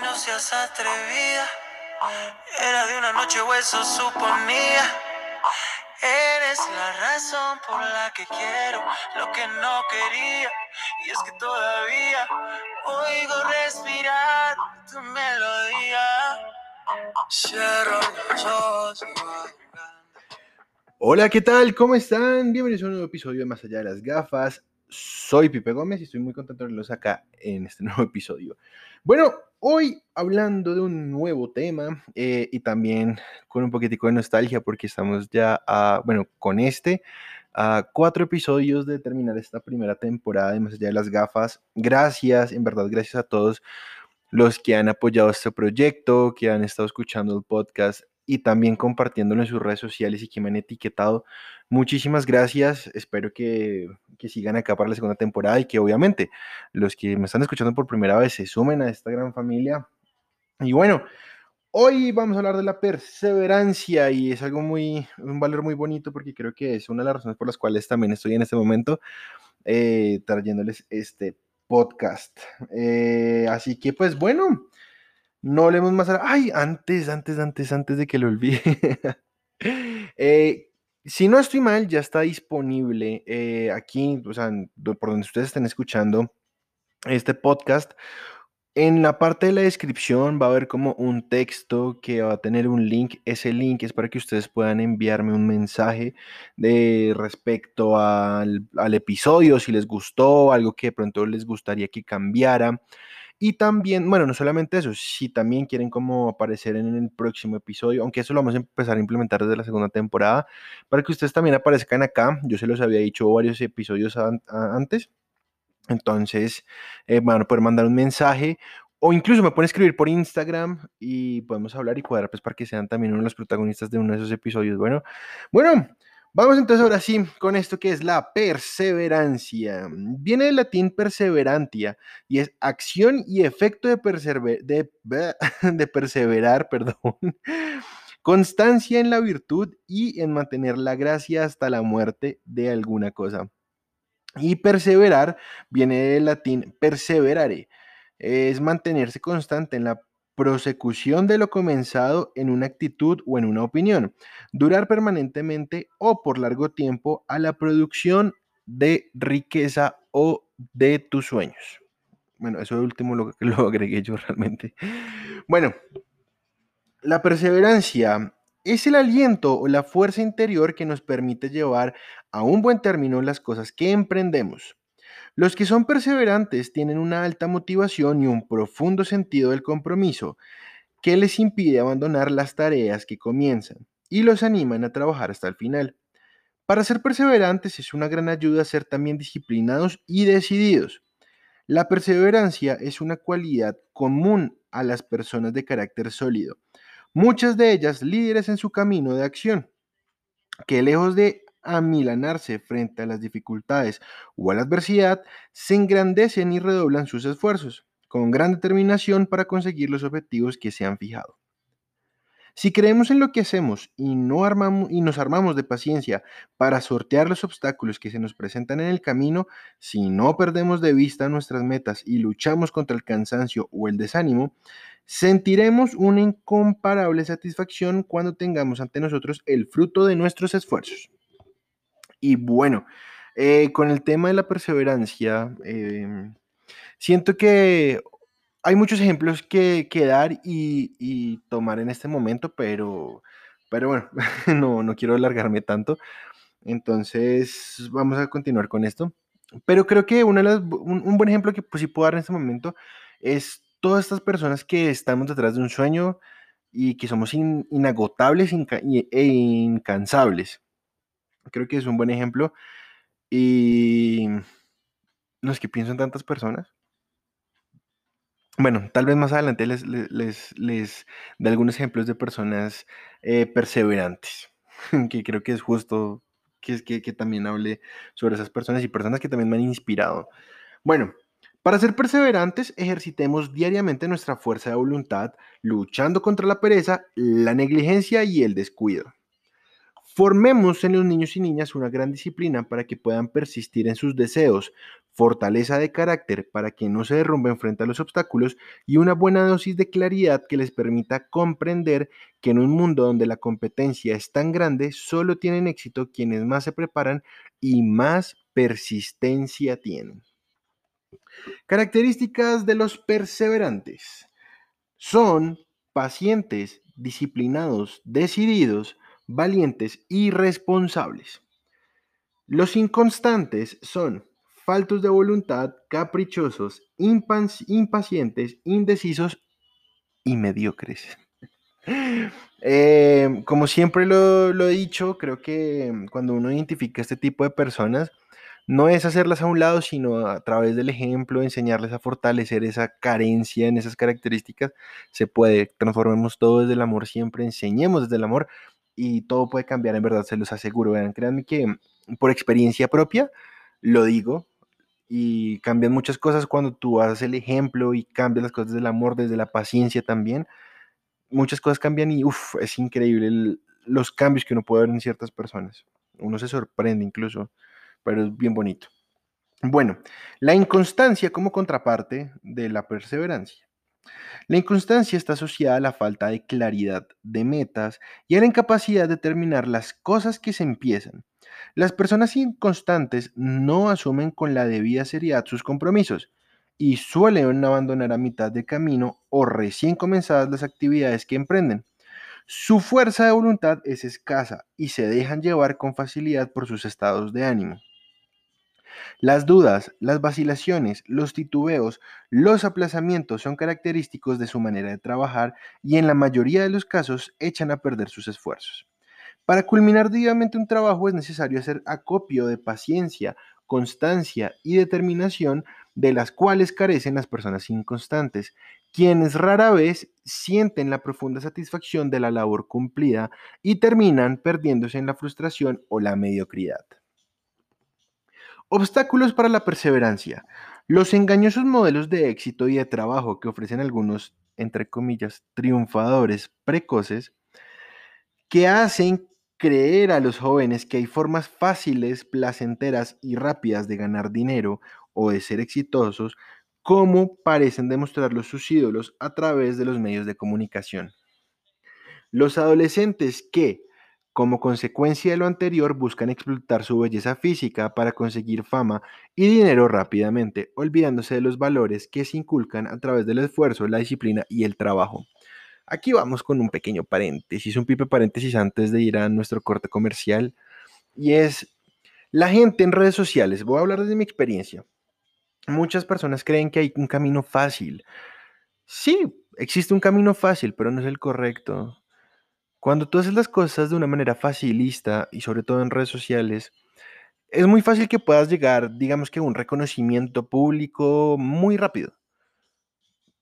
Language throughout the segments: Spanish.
No seas atrevida. Era de una noche o eso suponía. Eres la razón por la que quiero lo que no quería. Y es que todavía oigo respirar tu melodía. Hola, ¿qué tal? ¿Cómo están? Bienvenidos a un nuevo episodio de Más allá de las gafas. Soy Pipe Gómez y estoy muy contento de verlos acá en este nuevo episodio. Bueno, hoy hablando de un nuevo tema eh, y también con un poquitico de nostalgia porque estamos ya, a, bueno, con este, a cuatro episodios de terminar esta primera temporada de Más allá de las gafas. Gracias, en verdad, gracias a todos los que han apoyado este proyecto, que han estado escuchando el podcast y también compartiéndolo en sus redes sociales y que me han etiquetado. Muchísimas gracias. Espero que, que, sigan acá para la segunda temporada y que obviamente los que me están escuchando por primera vez se sumen a esta gran familia. Y bueno, hoy vamos a hablar de la perseverancia y es algo muy, un valor muy bonito porque creo que es una de las razones por las cuales también estoy en este momento eh, trayéndoles este podcast. Eh, así que pues bueno. No leemos más. Ay, antes, antes, antes, antes de que lo olvide. eh, si no estoy mal, ya está disponible eh, aquí, o sea, por donde ustedes estén escuchando este podcast. En la parte de la descripción va a haber como un texto que va a tener un link. Ese link es para que ustedes puedan enviarme un mensaje de respecto al, al episodio, si les gustó, algo que de pronto les gustaría que cambiara. Y también, bueno, no solamente eso, si también quieren como aparecer en el próximo episodio, aunque eso lo vamos a empezar a implementar desde la segunda temporada, para que ustedes también aparezcan acá. Yo se los había dicho varios episodios antes. Entonces, eh, van poder mandar un mensaje o incluso me pueden escribir por Instagram y podemos hablar y cuadrar pues para que sean también uno de los protagonistas de uno de esos episodios. Bueno, bueno, Vamos entonces ahora sí con esto que es la perseverancia. Viene del latín perseverantia y es acción y efecto de, perseverar, perdón, constancia en la virtud y en mantener la gracia hasta la muerte de alguna cosa. Y perseverar viene del latín perseverare, es mantenerse constante en la prosecución de lo comenzado en una actitud o en una opinión, durar permanentemente o por largo tiempo a la producción de riqueza o de tus sueños. Bueno, eso último lo, lo agregué yo realmente. Bueno, la perseverancia es el aliento o la fuerza interior que nos permite llevar a un buen término las cosas que emprendemos. Los que son perseverantes tienen una alta motivación y un profundo sentido del compromiso que les impide abandonar las tareas que comienzan y los animan a trabajar hasta el final. Para ser perseverantes es una gran ayuda ser también disciplinados y decididos. La perseverancia es una cualidad común a las personas de carácter sólido, muchas de ellas líderes en su camino de acción, que lejos de amilanarse frente a las dificultades o a la adversidad, se engrandecen y redoblan sus esfuerzos, con gran determinación para conseguir los objetivos que se han fijado. Si creemos en lo que hacemos y, no armamos, y nos armamos de paciencia para sortear los obstáculos que se nos presentan en el camino, si no perdemos de vista nuestras metas y luchamos contra el cansancio o el desánimo, sentiremos una incomparable satisfacción cuando tengamos ante nosotros el fruto de nuestros esfuerzos. Y bueno, eh, con el tema de la perseverancia, em, siento que hay muchos ejemplos que, dar y, y, tomar en este momento, pero, pero bueno, no, no quiero alargarme tanto. Entonces, vamos a continuar con esto. Pero creo que una de las, un, buen ejemplo que pues, sí puedo dar en este momento es todas estas personas que estamos detrás de un sueño y que somos inagotables e incansables. Creo que es un buen ejemplo. Y no que pienso en tantas personas. Bueno, tal vez más adelante les, les, les, de algunos ejemplos de personas eh, perseverantes, que creo que es justo que, que, que también hable sobre esas personas y personas que también me han inspirado. Bueno, para ser perseverantes, ejercitemos diariamente nuestra fuerza de voluntad, luchando contra la pereza, la negligencia y el descuido Formemos en los niños y niñas una gran disciplina para que puedan persistir en sus deseos, fortaleza de carácter para que no se derrumben frente a los obstáculos y una buena dosis de claridad que les permita comprender que en un mundo donde la competencia es tan grande, solo tienen éxito quienes más se preparan y más persistencia tienen. Características de los perseverantes. Son pacientes, disciplinados, decididos, valientes y responsables. Los inconstantes son faltos de voluntad, caprichosos, impacientes, indecisos y mediocres. Eh, como siempre lo, lo, he dicho, creo que cuando uno identifica este tipo de personas, no es hacerlas a un lado, sino a través del ejemplo, enseñarles a fortalecer esa carencia en esas características. Se puede, transformemos todo desde el amor, siempre enseñemos desde el amor y todo puede cambiar, en verdad, se los aseguro. Vean, créanme que por experiencia propia, lo digo, y cambian muchas cosas cuando tú haces el ejemplo y cambias las cosas del amor, desde la paciencia también. Muchas cosas cambian y uff, es increíble los cambios que uno puede ver en ciertas personas. Uno se sorprende incluso, pero es bien bonito. Bueno, la inconstancia como contraparte de la perseverancia. La inconstancia está asociada a la falta de claridad de metas y a la incapacidad de terminar las cosas que se empiezan. Las personas inconstantes no asumen con la debida seriedad sus compromisos y suelen abandonar a mitad de camino o recién comenzadas las actividades que emprenden. Su fuerza de voluntad es escasa y se dejan llevar con facilidad por sus estados de ánimo. Las dudas, las vacilaciones, los titubeos, los aplazamientos son característicos de su manera de trabajar y en la mayoría de los casos echan a perder sus esfuerzos. Para culminar dignamente un trabajo es necesario hacer acopio de paciencia, constancia y determinación de las cuales carecen las personas inconstantes, quienes rara vez sienten la profunda satisfacción de la labor cumplida y terminan perdiéndose en la frustración o la mediocridad. Obstáculos para la perseverancia. Los engañosos modelos de éxito y de trabajo que ofrecen algunos, entre comillas, triunfadores precoces, que hacen creer a los jóvenes que hay formas fáciles, placenteras y rápidas de ganar dinero o de ser exitosos, como parecen demostrarlo sus ídolos a través de los medios de comunicación. Los adolescentes que, como consecuencia de lo anterior, buscan explotar su belleza física para conseguir fama y dinero rápidamente, olvidándose de los valores que se inculcan a través del esfuerzo, la disciplina y el trabajo. Aquí vamos con un pequeño paréntesis, un pipe paréntesis antes de ir a nuestro corte comercial, y es la gente en redes sociales. Voy a hablar desde mi experiencia. Muchas personas creen que hay un camino fácil. Sí, existe un camino fácil, pero no es el correcto. Cuando tú haces las cosas de una manera facilista y sobre todo en redes sociales, es muy fácil que puedas llegar, digamos que a un reconocimiento público muy rápido.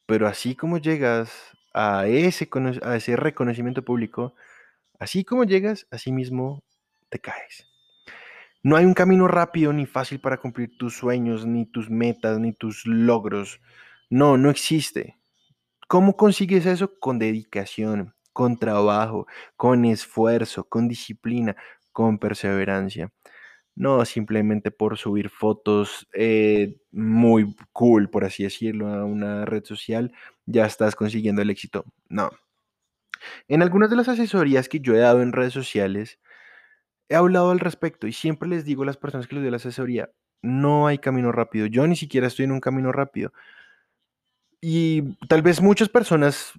Pero así como llegas a ese, a ese reconocimiento público, así como llegas, así mismo te caes. No hay un camino rápido ni fácil para cumplir tus sueños, ni tus metas, ni tus logros. No, no existe. ¿Cómo consigues eso? Con dedicación, con trabajo, con esfuerzo, con disciplina, con perseverancia. No simplemente por subir fotos eh, muy cool, por así decirlo, a una red social, ya estás consiguiendo el éxito. No. En algunas de las asesorías que yo he dado en redes sociales, he hablado al respecto y siempre les digo a las personas que les doy la asesoría, no hay camino rápido. Yo ni siquiera estoy en un camino rápido. Y tal vez muchas personas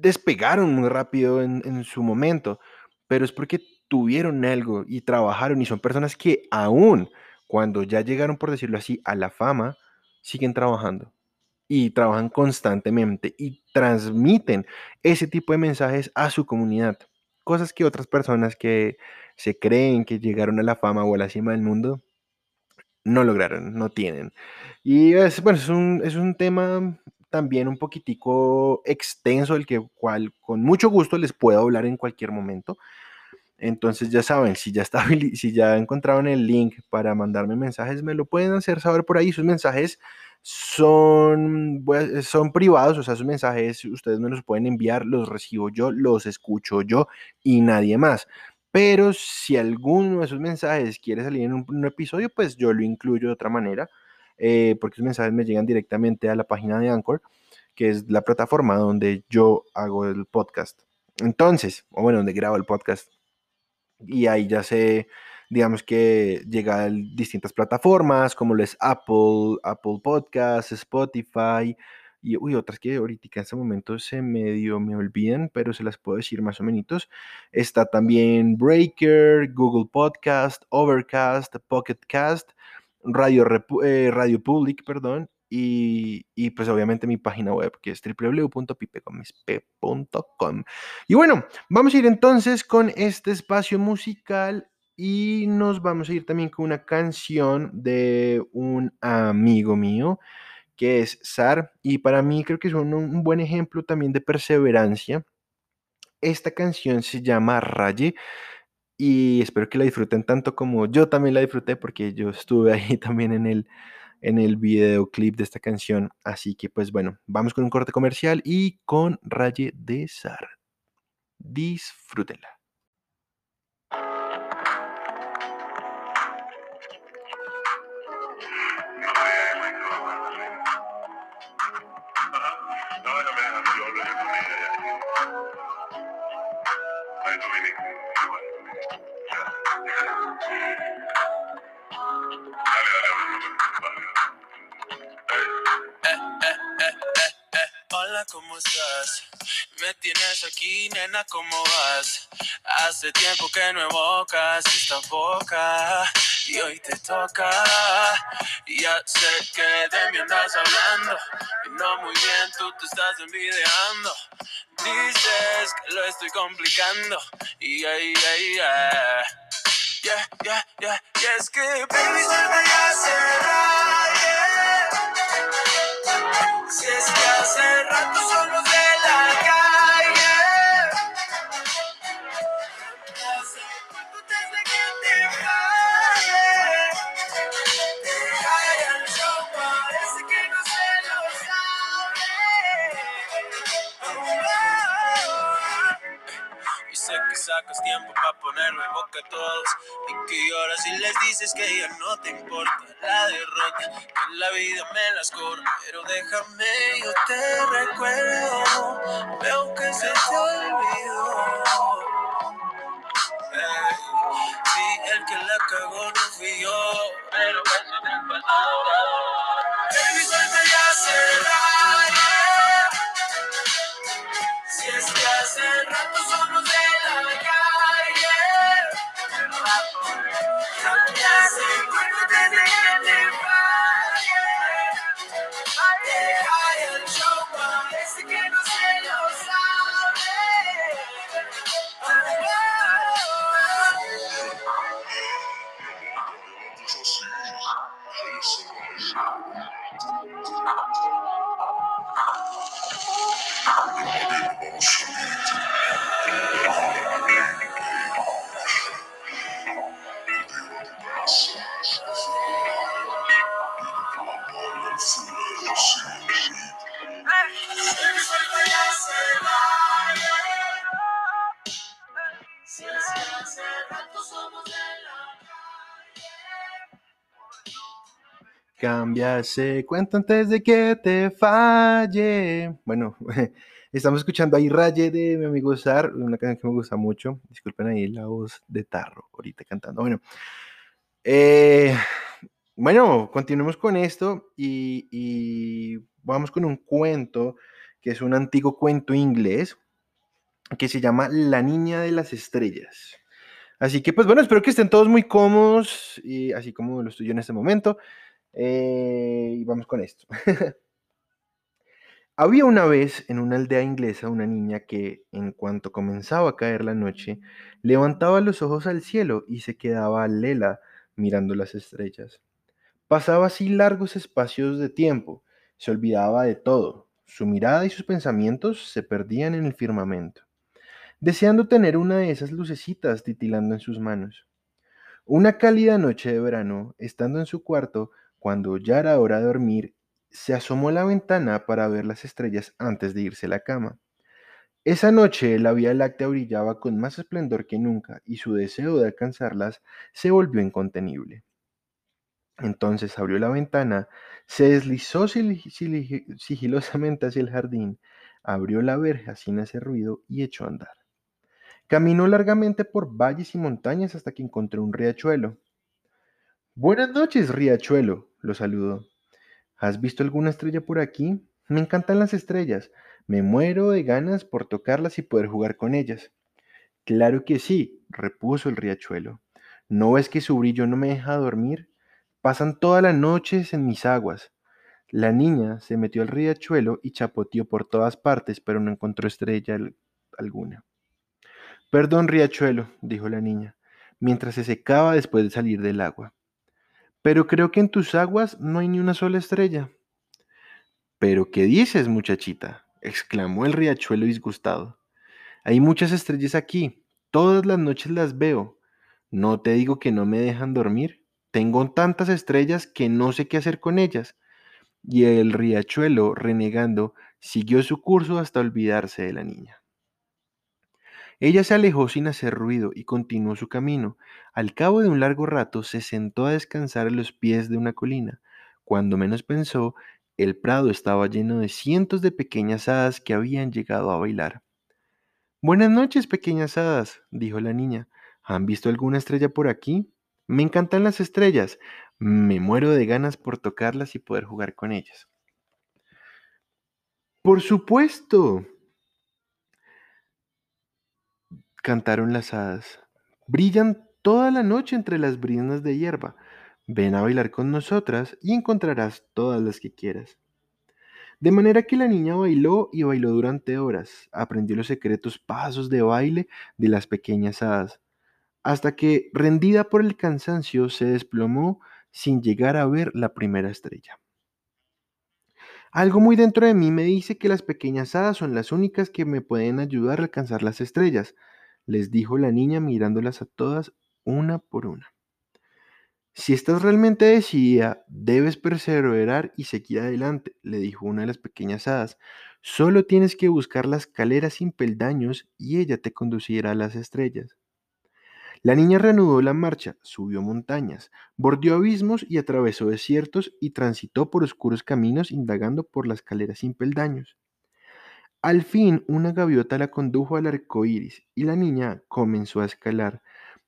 despegaron muy rápido en, su momento, pero es porque tuvieron algo y trabajaron y son personas que aún cuando ya llegaron, por decirlo así, a la fama, siguen trabajando y trabajan constantemente y transmiten ese tipo de mensajes a su comunidad. Cosas que otras personas que se creen que llegaron a la fama o a la cima del mundo no lograron, no tienen. Y bueno, es un, es un tema también un poquitico extenso, el que cual con mucho gusto les puedo hablar en cualquier momento. Entonces ya saben, si ya, está, si ya encontraron el link para mandarme mensajes, me lo pueden hacer saber por ahí. Sus mensajes son, son privados, o sea, sus mensajes ustedes me los pueden enviar, los recibo yo, los escucho yo y nadie más. pero si alguno de esos mensajes quiere salir en un, episodio, pues yo lo incluyo de otra manera, eh, porque esos mensajes me llegan directamente a la página de Anchor, que es la plataforma donde yo hago el podcast. Entonces, o bueno, donde grabo el podcast. Y ahí ya sé, digamos que llega a distintas plataformas como lo es Apple, Apple Podcasts, Spotify, y uy, otras que ahorita en este momento se medio me olvidan, pero se las puedo decir más o menos. Está también Breaker, Google Podcast, Overcast, Pocket Radio, eh, Radio Public, perdón, y, y, pues obviamente mi página web que es www.pipecomisp.com. Y bueno, vamos a ir entonces con este espacio musical y nos vamos a ir también con una canción de un amigo mío que es SAR, y para mí creo que es un, buen ejemplo también de perseverancia. Esta canción se llama Raye y espero que la disfruten tanto como yo también la disfruté porque yo estuve ahí también en el, en el videoclip de esta canción. Así que pues bueno, vamos con un corte comercial y con Raye de SAR. Disfrútenla. ¿Cómo estás? Me tienes aquí, nena, ¿cómo vas? Hace tiempo que no evocas esta boca y hoy te toca. Ya sé que de mí andas hablando y no muy bien, tú te estás envidiando. Dices que lo estoy complicando. Y yeah, yeah, yeah. Yeah, yeah, yeah, es que baby, se me hace si es que hace rato somos en boca a todos. Y que lloras y les dices que ya no te importa la derrota. Que en la vida me las cobro. Pero déjame, yo te recuerdo. Veo que se te olvidó. sí, el que la cagó no fui yo. Pero eso no palabra. Baby, suelta ya se Si es que hace rato somos Cambia ese cuento antes de que te falle. Bueno, estamos escuchando ahí Raye de mi amigo Sar, una canción que me gusta mucho. Disculpen ahí la voz de Tarro ahorita cantando. Bueno, eh, bueno, continuemos con esto y, y vamos con un cuento que es un antiguo cuento inglés que se llama La Niña de las Estrellas. Así que, pues bueno, espero que estén todos muy cómodos, y así como lo estoy yo en este momento. Eh, y vamos con esto. Había una vez en una aldea inglesa una niña que, en cuanto comenzaba a caer la noche, levantaba los ojos al cielo y se quedaba lela mirando las estrellas. Pasaba así largos espacios de tiempo, se olvidaba de todo, su mirada y sus pensamientos se perdían en el firmamento, deseando tener una de esas lucecitas titilando en sus manos. Una cálida noche de verano, estando en su cuarto, cuando ya era hora de dormir, se asomó a la ventana para ver las estrellas antes de irse a la cama. Esa noche la Vía Láctea brillaba con más esplendor que nunca y su deseo de alcanzarlas se volvió incontenible. Entonces abrió la ventana, se deslizó sigilosamente hacia el jardín, abrió la verja sin hacer ruido y echó a andar. Caminó largamente por valles y montañas hasta que encontró un riachuelo. Buenas noches, riachuelo, lo saludó. ¿Has visto alguna estrella por aquí? Me encantan las estrellas. Me muero de ganas por tocarlas y poder jugar con ellas. Claro que sí, repuso el riachuelo. ¿No ves que su brillo no me deja dormir? Pasan todas las noches en mis aguas. La niña se metió al riachuelo y chapoteó por todas partes, pero no encontró estrella alguna. Perdón, riachuelo, dijo la niña, mientras se secaba después de salir del agua. Pero creo que en tus aguas no hay ni una sola estrella. ¿Pero qué dices, muchachita? exclamó el riachuelo disgustado. Hay muchas estrellas aquí, todas las noches las veo. ¿No te digo que no me dejan dormir? Tengo tantas estrellas que no sé qué hacer con ellas. Y el riachuelo, renegando, siguió su curso hasta olvidarse de la niña. Ella se alejó sin hacer ruido y continuó su camino. Al cabo de un largo rato se sentó a descansar a los pies de una colina. Cuando menos pensó, el prado estaba lleno de cientos de pequeñas hadas que habían llegado a bailar. Buenas noches, pequeñas hadas, dijo la niña. ¿Han visto alguna estrella por aquí? Me encantan las estrellas. Me muero de ganas por tocarlas y poder jugar con ellas. Por supuesto, cantaron las hadas. Brillan toda la noche entre las brinas de hierba. Ven a bailar con nosotras y encontrarás todas las que quieras. De manera que la niña bailó y bailó durante horas, aprendió los secretos pasos de baile de las pequeñas hadas, hasta que, rendida por el cansancio, se desplomó sin llegar a ver la primera estrella. Algo muy dentro de mí me dice que las pequeñas hadas son las únicas que me pueden ayudar a alcanzar las estrellas, les dijo la niña mirándolas a todas una por una. Si estás realmente decidida, debes perseverar y seguir adelante, le dijo una de las pequeñas hadas. Solo tienes que buscar la escalera sin peldaños y ella te conducirá a las estrellas. La niña reanudó la marcha, subió montañas, bordeó abismos y atravesó desiertos y transitó por oscuros caminos indagando por la escalera sin peldaños. Al fin, una gaviota la condujo al arco iris y la niña comenzó a escalar,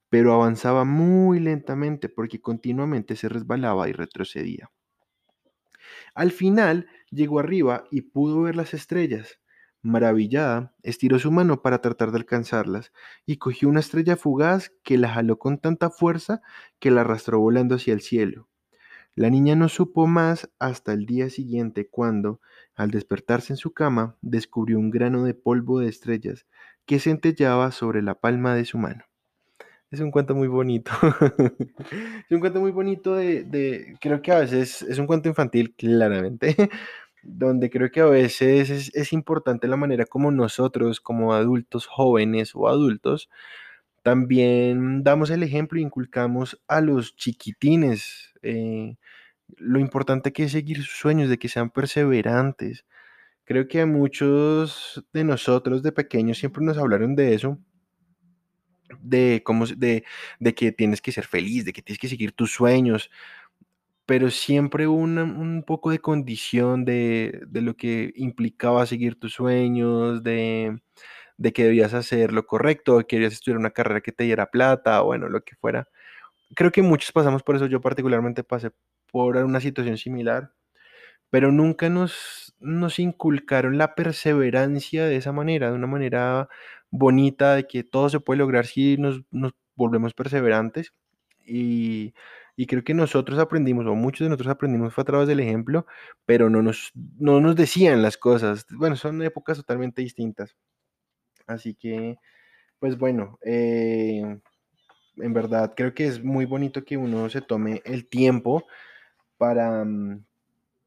pero avanzaba muy lentamente porque continuamente se resbalaba y retrocedía. Al final llegó arriba y pudo ver las estrellas. Maravillada, estiró su mano para tratar de alcanzarlas y cogió una estrella fugaz que la jaló con tanta fuerza que la arrastró volando hacia el cielo. La niña no supo más hasta el día siguiente cuando, al despertarse en su cama, descubrió un grano de polvo de estrellas que centellaba sobre la palma de su mano. Es un cuento muy bonito. es un cuento muy bonito de, de, creo que a veces es un cuento infantil, claramente, donde creo que a veces es, importante la manera como nosotros, como adultos jóvenes o adultos, también damos el ejemplo e inculcamos a los chiquitines eh, lo importante que es seguir sus sueños, de que sean perseverantes. Creo que a muchos de nosotros de pequeños siempre nos hablaron de eso, de cómo de, de que tienes que ser feliz, de que tienes que seguir tus sueños, pero siempre un poco de condición de, lo que implicaba seguir tus sueños, de, que debías hacer lo correcto, que querías estudiar una carrera que te diera plata, o bueno, lo que fuera. Creo que muchos pasamos por eso, yo particularmente pasé por una situación similar, pero nunca nos, nos inculcaron la perseverancia de esa manera, de una manera bonita, de que todo se puede lograr si nos, nos volvemos perseverantes. Y, y creo que nosotros aprendimos, o muchos de nosotros aprendimos fue a través del ejemplo, pero no nos, no nos decían las cosas. Bueno, son épocas totalmente distintas. Así que, pues bueno, eh, en verdad creo que es muy bonito que uno se tome el tiempo para mm,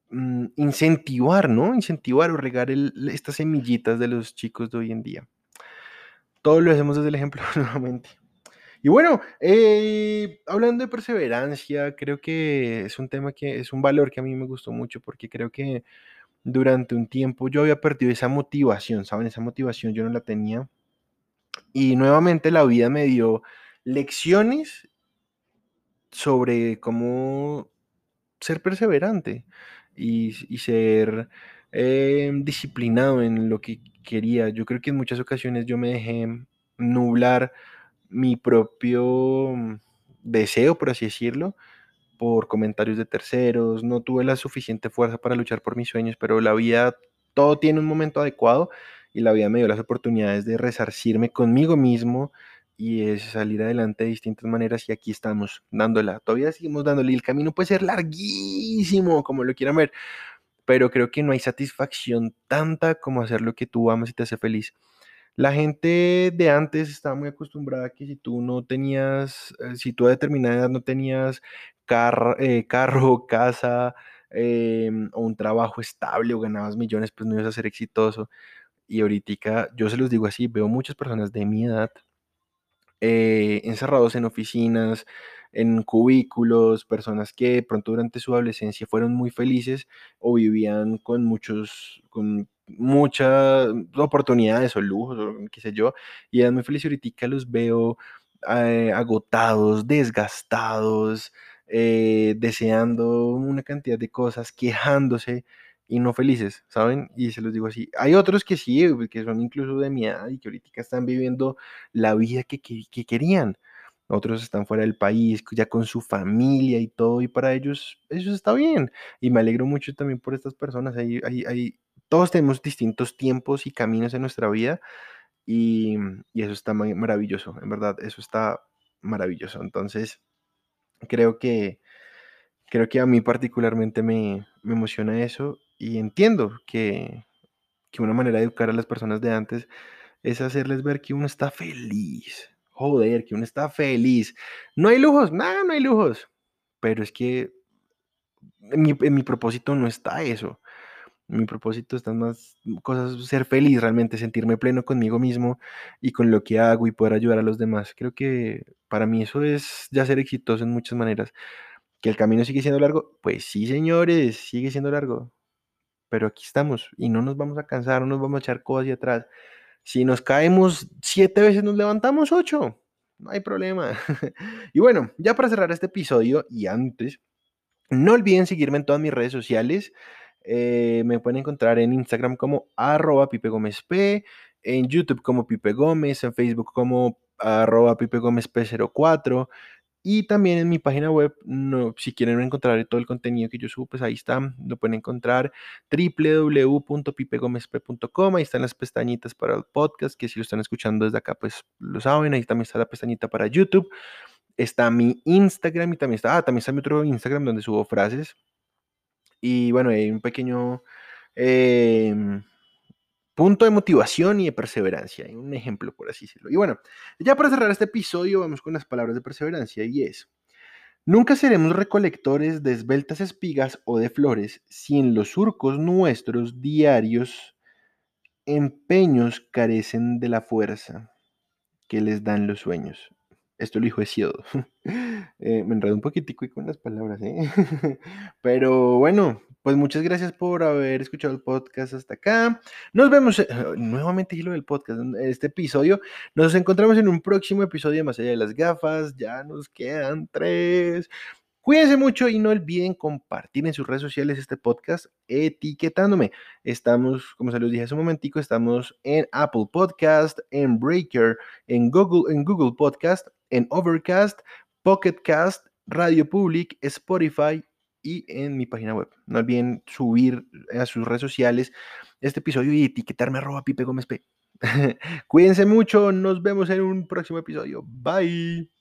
mm, incentivar, ¿no? Incentivar o regar estas semillitas de los chicos de hoy en día. Todo lo hacemos desde el ejemplo nuevamente. Y bueno, eh, hablando de perseverancia, creo que es un tema que es un valor que a mí me gustó mucho porque creo que durante un tiempo yo había perdido esa motivación, ¿saben? Esa motivación yo no la tenía. Y nuevamente la vida me dio lecciones sobre cómo ser perseverante y, ser eh, disciplinado en lo que quería. Yo creo que en muchas ocasiones yo me dejé nublar mi propio deseo, por así decirlo, por comentarios de terceros, no tuve la suficiente fuerza para luchar por mis sueños, pero la vida, todo tiene un momento adecuado y la vida me dio las oportunidades de resarcirme conmigo mismo y es salir adelante de distintas maneras y aquí estamos dándola, todavía seguimos dándole, el camino puede ser larguísimo, como lo quieran ver, pero creo que no hay satisfacción tanta como hacer lo que tú amas y te hace feliz. La gente de antes estaba muy acostumbrada a que si tú no tenías, eh, si tú a determinada edad no tenías eh, carro, casa em, o un trabajo estable o ganabas millones, pues no ibas a ser exitoso. Y ahorita, yo se los digo así, veo muchas personas de mi edad eh, encerrados en oficinas, en cubículos, personas que pronto durante su adolescencia fueron muy felices o vivían con muchos, con muchas oportunidades o lujos qué sé yo, y eran muy felices. Ahorita los veo eh, agotados, desgastados, eh, deseando una cantidad de cosas, quejándose y no felices, ¿saben? Y se los digo así. Hay otros que sí, que son incluso de mi edad y que ahorita están viviendo la vida que, que, querían. Otros están fuera del país, ya con su familia y todo, y para ellos eso está bien. Y me alegro mucho también por estas personas. Hay, hay, todos tenemos distintos tiempos y caminos en nuestra vida y, y eso está maravilloso, en verdad, eso está maravilloso. Entonces, creo que, creo que a mí particularmente me, me emociona eso y entiendo que, una manera de educar a las personas de antes es hacerles ver que uno está feliz. Joder, que uno está feliz. No hay lujos, nada, no hay lujos. Pero es que en mi, propósito no está eso. Mi propósito están más cosas, ser feliz realmente, sentirme pleno conmigo mismo y con lo que hago y poder ayudar a los demás. Creo que para mí eso es ya ser exitoso en muchas maneras. ¿Que el camino sigue siendo largo? Pues sí, señores, sigue siendo largo pero aquí estamos y no nos vamos a cansar, no nos vamos a echar cosas hacia atrás. Si nos caemos siete veces, nos levantamos ocho. No hay problema. y bueno, ya para cerrar este episodio y antes, no olviden seguirme en todas mis redes sociales. Eh, me pueden encontrar en Instagram como arroba Pipe Gómez P, en YouTube como Pipe Gómez, en Facebook como arroba Pipe Gómez P04, y también en mi página web, no, si quieren encontrar todo el contenido que yo subo, pues ahí está, lo pueden encontrar www.pipegomesp.com, ahí están las pestañitas para el podcast, que si lo están escuchando desde acá, pues lo saben, ahí también está la pestañita para YouTube, está mi Instagram y también está, ah, también está mi otro Instagram donde subo frases. Y bueno, hay un pequeño... Eh, punto de motivación y de perseverancia. Un ejemplo, por así decirlo. Y bueno, ya para cerrar este episodio, vamos con las palabras de perseverancia y es, nunca seremos recolectores de esbeltas espigas o de flores si en los surcos nuestros diarios empeños carecen de la fuerza que les dan los sueños. Esto lo dijo Hesiodo. Eh, me enredo un poquitico y con las palabras, ¿eh? Pero bueno, pues muchas gracias por haber escuchado el podcast hasta acá. Nos vemos eh, nuevamente lo del podcast, este episodio. Nos encontramos en un próximo episodio de Más allá de las gafas. Ya nos quedan tres. Cuídense mucho y no olviden compartir en sus redes sociales este podcast etiquetándome. Estamos, como se los dije hace un momentico, estamos en Apple Podcast, en Breaker, en Google, en Google Podcast, en Overcast, Pocket Cast, Radio Public, Spotify y en mi página web. No olviden subir a sus redes sociales este episodio y etiquetarme arroba Pipe Gómez P. Cuídense mucho, nos vemos en un próximo episodio. Bye.